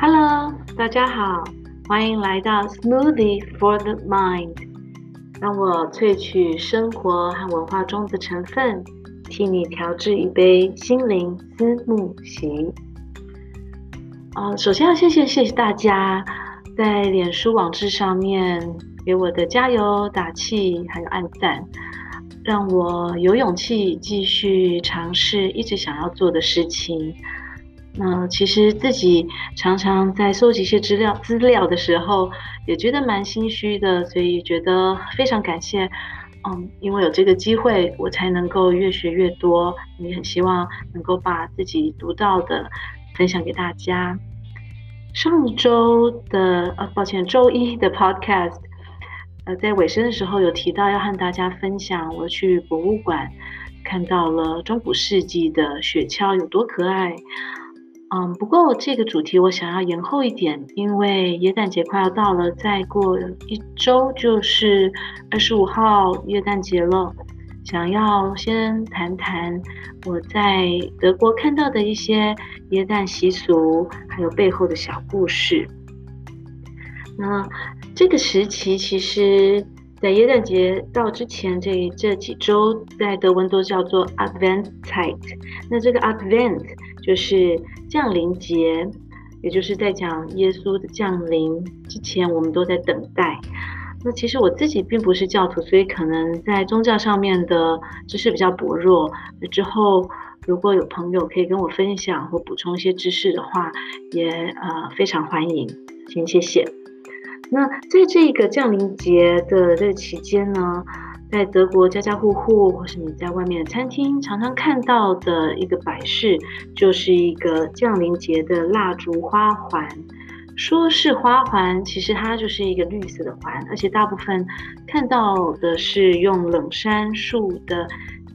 Hello，大家好，欢迎来到 Smoothie for the Mind。让我萃取生活和文化中的成分，替你调制一杯心灵思慕席。呃，首先要谢谢谢谢大家在脸书网志上面给我的加油打气，还有按赞。让我有勇气继续尝试一直想要做的事情。那其实自己常常在搜集一些资料资料的时候，也觉得蛮心虚的，所以觉得非常感谢。嗯，因为有这个机会，我才能够越学越多。也很希望能够把自己读到的分享给大家。上周的呃，抱歉，周一的 Podcast。呃，在尾声的时候有提到要和大家分享，我去博物馆看到了中古世纪的雪橇有多可爱。嗯，不过这个主题我想要延后一点，因为耶诞节快要到了，再过一周就是二十五号耶诞节了。想要先谈谈我在德国看到的一些耶诞习俗，还有背后的小故事。那。这个时期其实，在耶诞节到之前这这几周，在德文都叫做 Adventszeit。那这个 Advent 就是降临节，也就是在讲耶稣的降临之前，我们都在等待。那其实我自己并不是教徒，所以可能在宗教上面的知识比较薄弱。之后如果有朋友可以跟我分享或补充一些知识的话，也呃非常欢迎，请谢谢。那在这个降临节的这期间呢，在德国家家户户或是你在外面的餐厅常常看到的一个摆饰，就是一个降临节的蜡烛花环。说是花环，其实它就是一个绿色的环，而且大部分看到的是用冷杉树的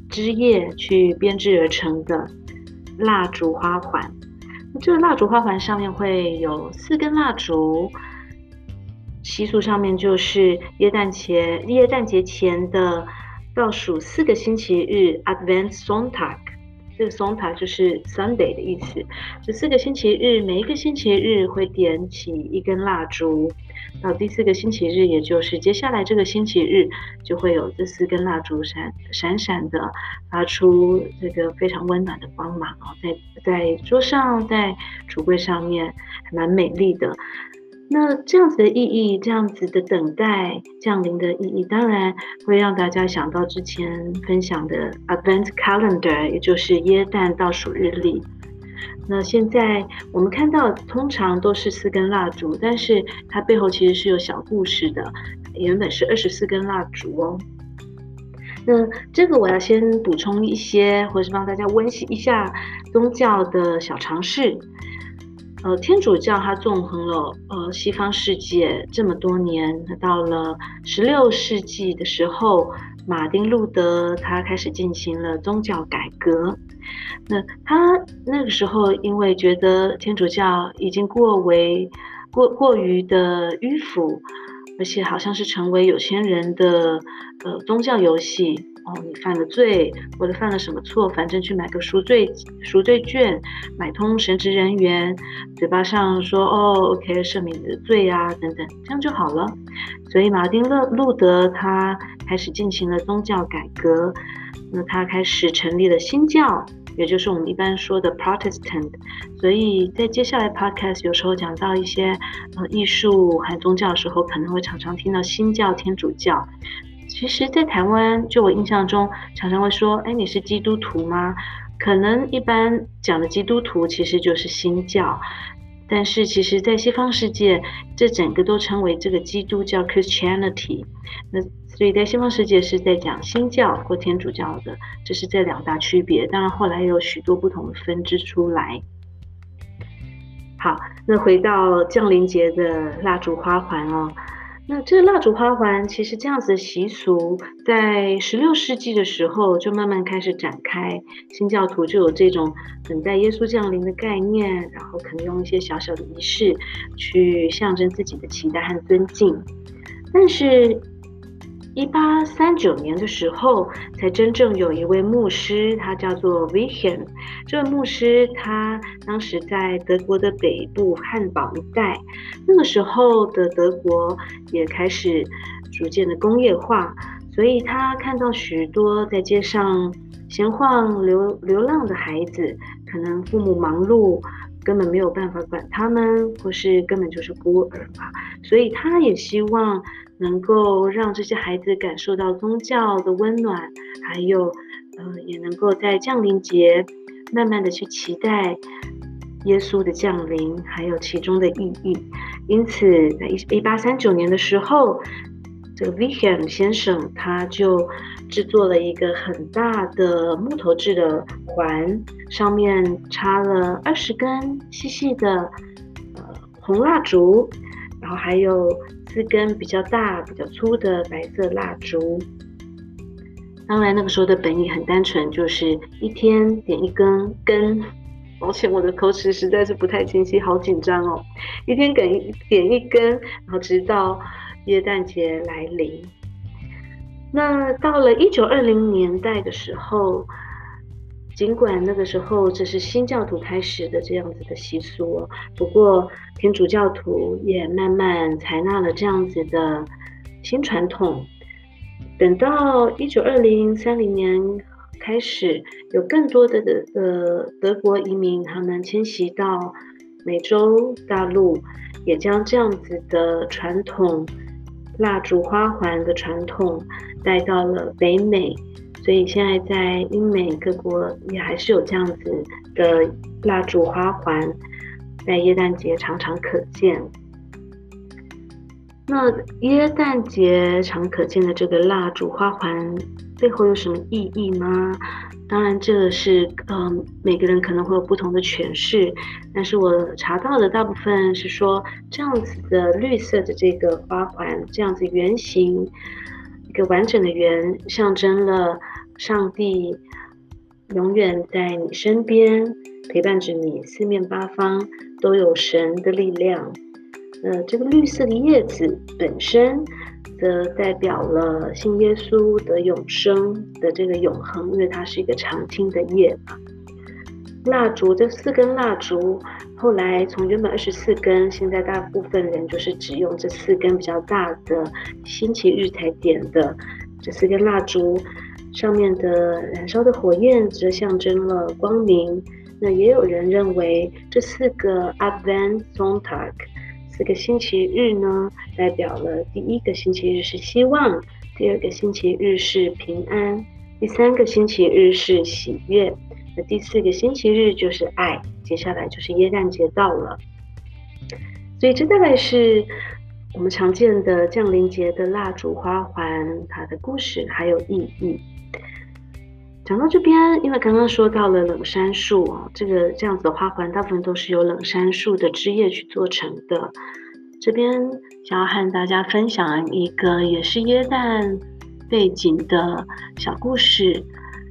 枝叶去编织而成的蜡烛花环。这个蜡烛花环上面会有四根蜡烛。习俗上面就是耶诞节，耶诞节前的倒数四个星期日，Adventssonntag，这个 Sonntag 就是 Sunday 的意思。这四个星期日，每一个星期日会点起一根蜡烛，到第四个星期日，也就是接下来这个星期日，就会有这四根蜡烛闪闪闪的发出这个非常温暖的光芒哦，在在桌上，在橱柜上面，还蛮美丽的。那这样子的意义，这样子的等待降临的意义，当然会让大家想到之前分享的 Advent Calendar，也就是耶诞倒数日历。那现在我们看到，通常都是四根蜡烛，但是它背后其实是有小故事的。原本是二十四根蜡烛哦。那这个我要先补充一些，或是帮大家温习一下宗教的小常识。呃，天主教它纵横了呃西方世界这么多年，到了十六世纪的时候，马丁路德他开始进行了宗教改革。那他那个时候因为觉得天主教已经过为过过于的迂腐，而且好像是成为有钱人的呃宗教游戏。哦，你犯了罪，或者犯了什么错，反正去买个赎罪赎罪券，买通神职人员，嘴巴上说哦，OK，赦免你的罪啊，等等，这样就好了。所以马丁勒路德他开始进行了宗教改革，那他开始成立了新教，也就是我们一般说的 Protestant。所以在接下来 Podcast 有时候讲到一些呃艺术和宗教的时候，可能会常常听到新教、天主教。其实，在台湾，就我印象中，常常会说：“哎，你是基督徒吗？”可能一般讲的基督徒其实就是新教，但是其实，在西方世界，这整个都称为这个基督教 （Christianity）。那所以在西方世界是在讲新教或天主教的，这是这两大区别。当然，后来有许多不同的分支出来。好，那回到降临节的蜡烛花环哦。那这个蜡烛花环，其实这样子的习俗，在十六世纪的时候就慢慢开始展开，新教徒就有这种等待耶稣降临的概念，然后可能用一些小小的仪式去象征自己的期待和尊敬。但是一八三九年的时候，才真正有一位牧师，他叫做 Wilhelm。这位牧师他当时在德国的北部汉堡一带，那个时候的德国也开始逐渐的工业化，所以他看到许多在街上闲晃流流浪的孩子，可能父母忙碌，根本没有办法管他们，或是根本就是孤儿吧，所以他也希望。能够让这些孩子感受到宗教的温暖，还有，呃，也能够在降临节慢慢的去期待耶稣的降临，还有其中的意义。因此，在一一八三九年的时候，这个 Wilhelm 先生他就制作了一个很大的木头制的环，上面插了二十根细细的呃红蜡烛，然后还有。四根比较大、比较粗的白色蜡烛。当然，那个时候的本意很单纯，就是一天点一根根。抱歉，我的口齿实在是不太清晰，好紧张哦。一天点一点一根，然后直到耶诞节来临。那到了一九二零年代的时候。尽管那个时候这是新教徒开始的这样子的习俗，不过天主教徒也慢慢采纳了这样子的新传统。等到一九二零三零年开始，有更多的的呃德国移民他们迁徙到美洲大陆，也将这样子的传统蜡烛花环的传统带到了北美。所以现在在英美各国也还是有这样子的蜡烛花环，在耶诞节常常可见。那耶诞节常可见的这个蜡烛花环背后有什么意义吗？当然，这是嗯、每个人可能会有不同的诠释。但是我查到的大部分是说，这样子的绿色的这个花环，这样子圆形。一个完整的圆，象征了上帝永远在你身边，陪伴着你，四面八方都有神的力量。呃，这个绿色的叶子本身，则代表了信耶稣的永生的这个永恒，因为它是一个常青的叶嘛。蜡烛这四根蜡烛。后来从原本二十四根，现在大部分人就是只用这四根比较大的星期日才点的这四根蜡烛，上面的燃烧的火焰则象征了光明。那也有人认为这四个 Advent Sonntag 四个星期日呢，代表了第一个星期日是希望，第二个星期日是平安，第三个星期日是喜悦。那第四个星期日就是爱，接下来就是耶诞节到了，所以这大概是我们常见的降临节的蜡烛花环，它的故事还有意义。讲到这边，因为刚刚说到了冷杉树啊，这个这样子的花环大部分都是由冷杉树的枝叶去做成的。这边想要和大家分享一个也是耶诞背景的小故事。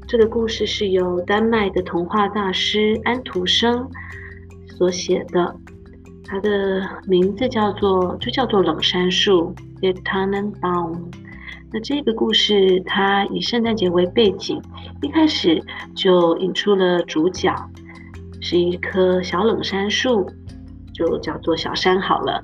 这个故事是由丹麦的童话大师安徒生所写的，他的名字叫做就叫做冷杉树 The Tannenbaum。那这个故事它以圣诞节为背景，一开始就引出了主角是一棵小冷杉树，就叫做小杉好了。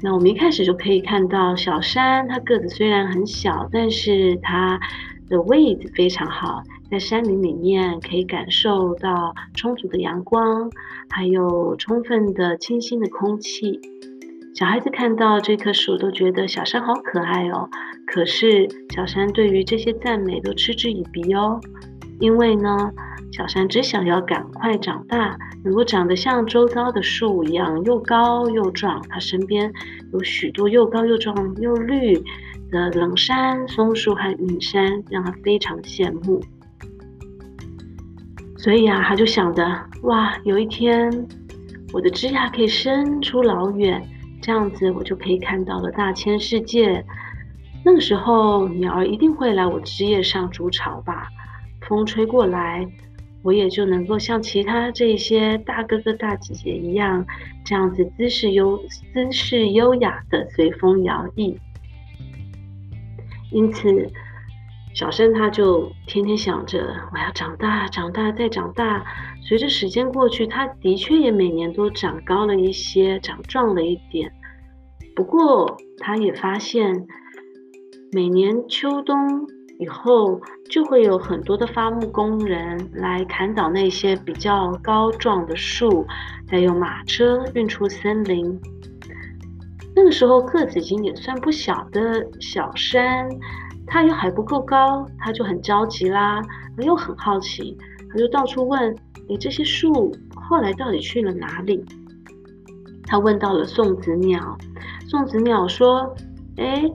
那我们一开始就可以看到小杉，它个子虽然很小，但是它的位置非常好，在山林里面可以感受到充足的阳光，还有充分的清新的空气。小孩子看到这棵树都觉得小山好可爱哦。可是小山对于这些赞美都嗤之以鼻哦，因为呢，小山只想要赶快长大，能够长得像周遭的树一样又高又壮。它身边有许多又高又壮又绿的冷杉、松树和云杉，让他非常羡慕。所以啊，他就想着，哇，有一天我的枝桠可以伸出老远，这样子我就可以看到了大千世界。那个时候，鸟儿一定会来我枝叶上筑巢吧？风吹过来，我也就能够像其他这些大哥哥大姐姐一样，这样子姿势优姿势优雅的随风摇曳。因此，小山他就天天想着我要长大，长大再长大。随着时间过去，他的确也每年都长高了一些，长壮了一点。不过，他也发现，每年秋冬以后，就会有很多的伐木工人来砍倒那些比较高壮的树，再用马车运出森林。那个时候个子已经也算不小的小山，他又还不够高，他就很着急啦，又很好奇，他就到处问：“诶，这些树后来到底去了哪里？”他问到了送子鸟。送子鸟说：“哎，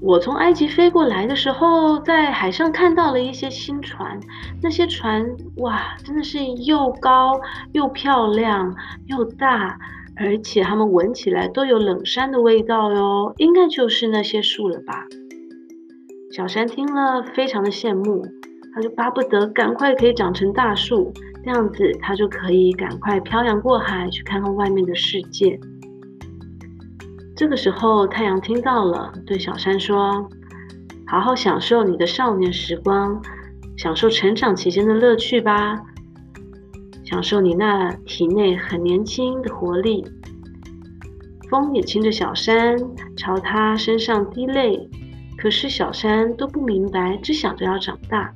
我从埃及飞过来的时候，在海上看到了一些新船。那些船，哇，真的是又高又漂亮又大，而且它们闻起来都有冷杉的味道哟。应该就是那些树了吧？”小山听了，非常的羡慕，他就巴不得赶快可以长成大树，这样子他就可以赶快漂洋过海去看看外面的世界。这个时候，太阳听到了，对小山说：“好好享受你的少年时光，享受成长期间的乐趣吧，享受你那体内很年轻的活力。”风也亲着小山，朝他身上滴泪，可是小山都不明白，只想着要长大。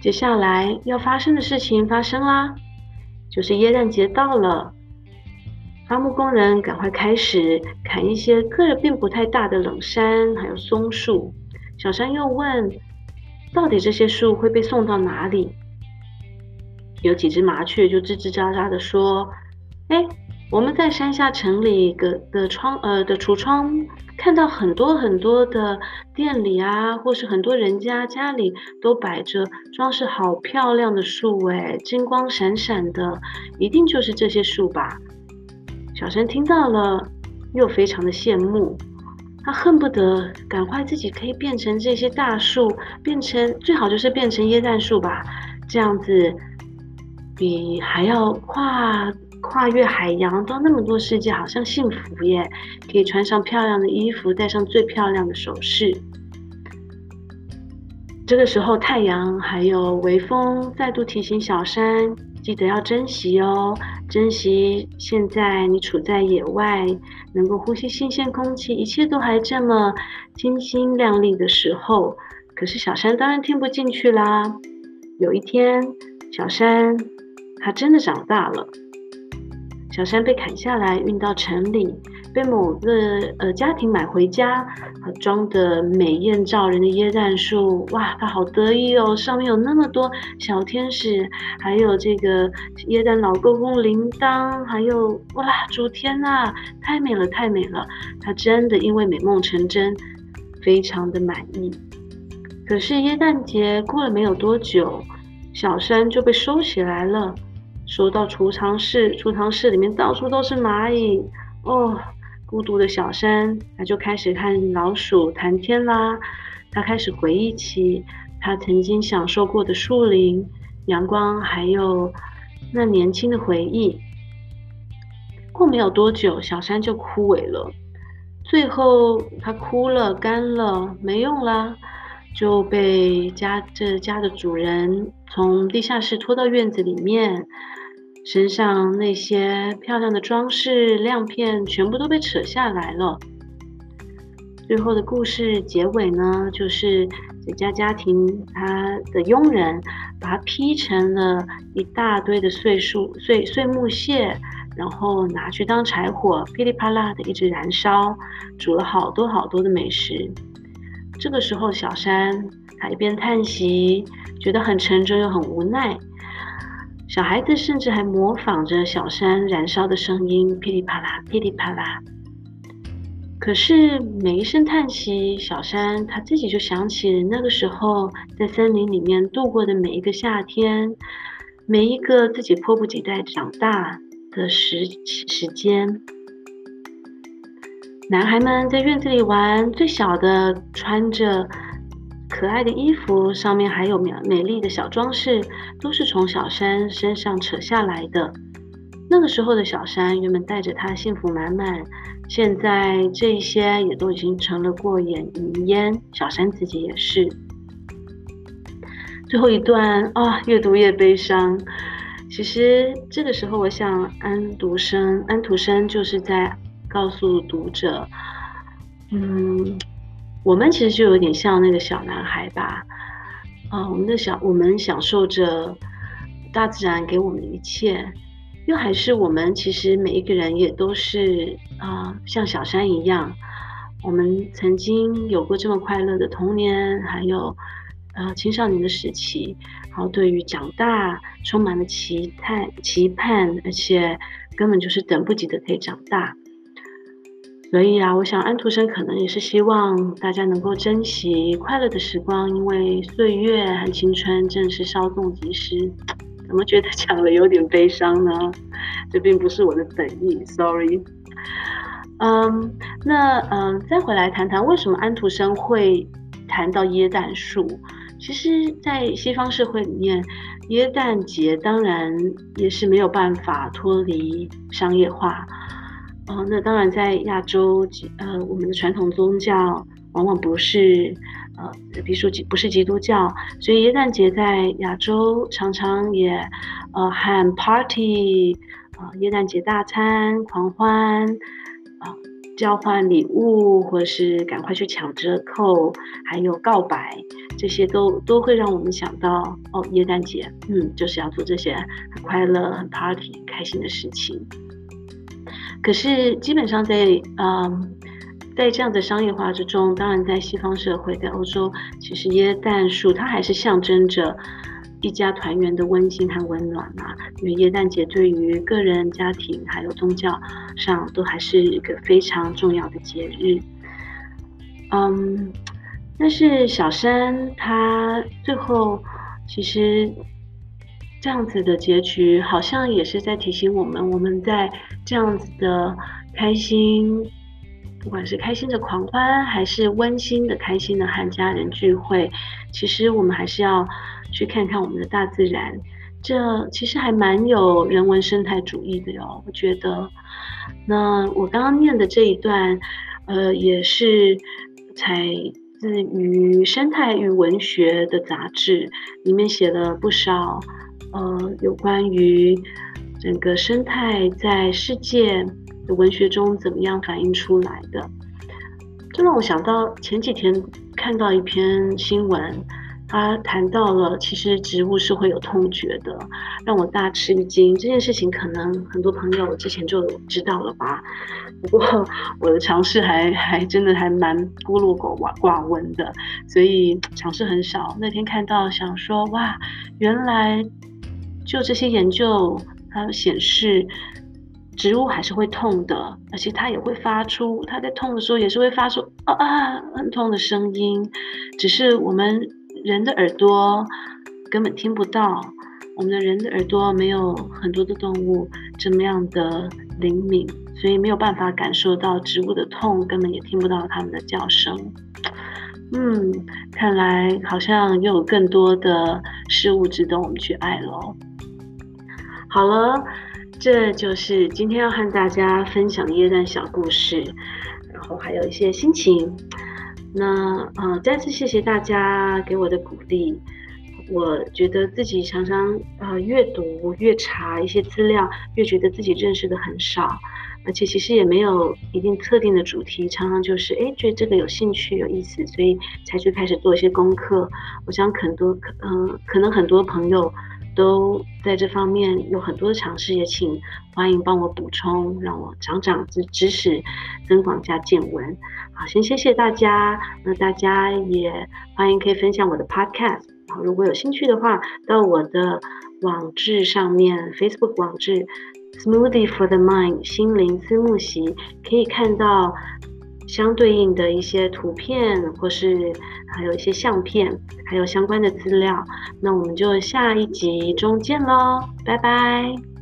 接下来要发生的事情发生啦，就是耶诞节到了。伐木工人赶快开始砍一些个儿并不太大的冷杉，还有松树。小山又问：“到底这些树会被送到哪里？”有几只麻雀就吱吱喳喳地说：“哎，我们在山下城里的的窗呃的橱窗看到很多很多的店里啊，或是很多人家家里都摆着装饰好漂亮的树，哎，金光闪闪的，一定就是这些树吧。”小山听到了，又非常的羡慕，他恨不得赶快自己可以变成这些大树，变成最好就是变成椰蛋树吧，这样子比还要跨跨越海洋到那么多世界，好像幸福耶！可以穿上漂亮的衣服，戴上最漂亮的首饰。这个时候，太阳还有微风再度提醒小山。记得要珍惜哦，珍惜现在你处在野外，能够呼吸新鲜空气，一切都还这么清新亮丽的时候。可是小山当然听不进去啦。有一天，小山它真的长大了，小山被砍下来运到城里。被某个呃家庭买回家，装的美艳照人的椰蛋树，哇，他好得意哦！上面有那么多小天使，还有这个椰蛋老公公铃铛，还有哇，主天呐，太美了，太美了！他真的因为美梦成真，非常的满意。可是椰蛋节过了没有多久，小山就被收起来了，收到储藏室，储藏室里面到处都是蚂蚁哦。孤独的小山，他就开始看老鼠谈天啦。他开始回忆起他曾经享受过的树林、阳光，还有那年轻的回忆。过没有多久，小山就枯萎了。最后，他枯了、干了，没用啦，就被家这家的主人从地下室拖到院子里面。身上那些漂亮的装饰亮片全部都被扯下来了。最后的故事结尾呢，就是这家家庭他的佣人把它劈成了一大堆的碎树碎碎木屑，然后拿去当柴火，噼里啪啦的一直燃烧，煮了好多好多的美食。这个时候，小山他一边叹息，觉得很沉重又很无奈。小孩子甚至还模仿着小山燃烧的声音，噼里啪啦，噼里啪啦。可是每一声叹息，小山他自己就想起那个时候在森林里面度过的每一个夏天，每一个自己迫不及待长大的时时间。男孩们在院子里玩，最小的穿着。可爱的衣服上面还有美美丽的小装饰，都是从小山身上扯下来的。那个时候的小山原本带着他幸福满满，现在这一些也都已经成了过眼云烟。小山自己也是。最后一段啊，越读越悲伤。其实这个时候，我想安徒生，安徒生就是在告诉读者，嗯，我们其实就有点像那个小男孩吧。啊，我们的小，我们享受着大自然给我们的一切，又还是我们其实每一个人也都是啊，像小山一样，我们曾经有过这么快乐的童年，还有。呃，青少年的时期，然后对于长大充满了期盼、期盼，而且根本就是等不及的可以长大。所以啊，我想安徒生可能也是希望大家能够珍惜快乐的时光，因为岁月和青春正是稍纵即逝。怎么觉得讲的有点悲伤呢？这并不是我的本意，sorry。嗯，那嗯，再回来谈谈为什么安徒生会谈到椰蛋树。其实，在西方社会里面，耶诞节当然也是没有办法脱离商业化。哦，那当然，在亚洲，呃，我们的传统宗教往往不是，呃，比如说不是基督教，所以耶诞节在亚洲常常也，呃，喊 party，啊、呃，耶诞节大餐狂欢，啊、呃。交换礼物，或者是赶快去抢折扣，还有告白，这些都都会让我们想到哦，耶诞节，嗯，就是要做这些很快乐、很 party、开心的事情。可是基本上在嗯，在这样的商业化之中，当然在西方社会，在欧洲，其实耶诞树它还是象征着。一家团圆的温馨和温暖嘛，因为耶诞节对于个人、家庭还有宗教上都还是一个非常重要的节日。嗯，但是小山他最后其实这样子的结局，好像也是在提醒我们，我们在这样子的开心，不管是开心的狂欢，还是温馨的开心的和家人聚会，其实我们还是要。去看看我们的大自然，这其实还蛮有人文生态主义的哟。我觉得，那我刚刚念的这一段，呃，也是采自于《生态与文学》的杂志，里面写了不少，呃，有关于整个生态在世界的文学中怎么样反映出来的。这让我想到前几天看到一篇新闻。他谈到了，其实植物是会有痛觉的，让我大吃一惊。这件事情可能很多朋友之前就知道了吧？不过我的尝试还还真的还蛮孤陋寡寡闻的，所以尝试很少。那天看到想说，哇，原来就这些研究，它显示植物还是会痛的，而且它也会发出，它在痛的时候也是会发出啊啊很痛的声音，只是我们。人的耳朵根本听不到，我们的人的耳朵没有很多的动物这么样的灵敏，所以没有办法感受到植物的痛，根本也听不到它们的叫声。嗯，看来好像又有更多的事物值得我们去爱喽。好了，这就是今天要和大家分享的耶诞小故事，然后还有一些心情。那呃，再次谢谢大家给我的鼓励。我觉得自己常常呃越读越查一些资料，越觉得自己认识的很少，而且其实也没有一定特定的主题，常常就是诶觉得这个有兴趣有意思，所以才去开始做一些功课。我想很多可嗯、可能很多朋友都在这方面有很多的尝试，也请欢迎帮我补充，让我长长知知识，增广加见闻。好，先谢谢大家。那大家也欢迎可以分享我的 podcast。好，如果有兴趣的话，到我的网志上面，Facebook 网志 Smoothie for the Mind 心灵思慕席，可以看到相对应的一些图片，或是还有一些相片，还有相关的资料。那我们就下一集中见喽，拜拜。